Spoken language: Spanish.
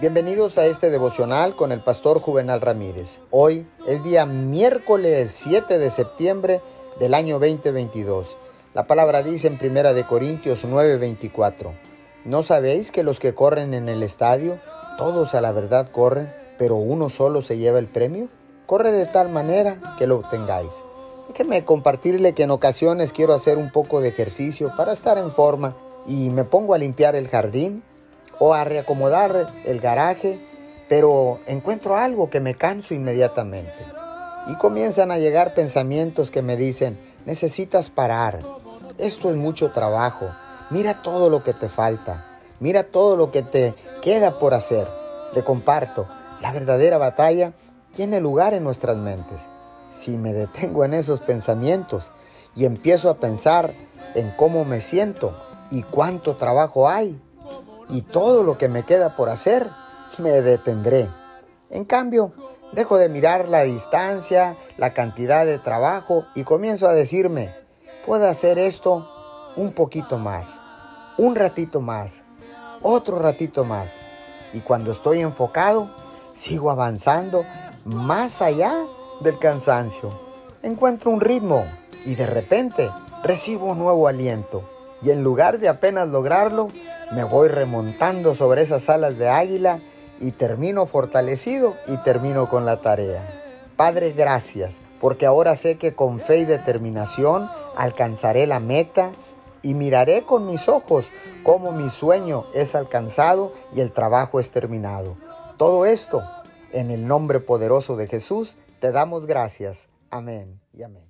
Bienvenidos a este devocional con el pastor Juvenal Ramírez. Hoy es día miércoles 7 de septiembre del año 2022. La palabra dice en Primera de Corintios 9:24, ¿no sabéis que los que corren en el estadio, todos a la verdad corren, pero uno solo se lleva el premio? Corre de tal manera que lo obtengáis. Déjeme compartirle que en ocasiones quiero hacer un poco de ejercicio para estar en forma y me pongo a limpiar el jardín o a reacomodar el garaje, pero encuentro algo que me canso inmediatamente. Y comienzan a llegar pensamientos que me dicen, necesitas parar, esto es mucho trabajo, mira todo lo que te falta, mira todo lo que te queda por hacer. Le comparto, la verdadera batalla tiene lugar en nuestras mentes. Si me detengo en esos pensamientos y empiezo a pensar en cómo me siento y cuánto trabajo hay, y todo lo que me queda por hacer, me detendré. En cambio, dejo de mirar la distancia, la cantidad de trabajo y comienzo a decirme, puedo hacer esto un poquito más, un ratito más, otro ratito más. Y cuando estoy enfocado, sigo avanzando más allá del cansancio. Encuentro un ritmo y de repente recibo un nuevo aliento. Y en lugar de apenas lograrlo, me voy remontando sobre esas alas de águila y termino fortalecido y termino con la tarea. Padre, gracias, porque ahora sé que con fe y determinación alcanzaré la meta y miraré con mis ojos cómo mi sueño es alcanzado y el trabajo es terminado. Todo esto, en el nombre poderoso de Jesús, te damos gracias. Amén y amén.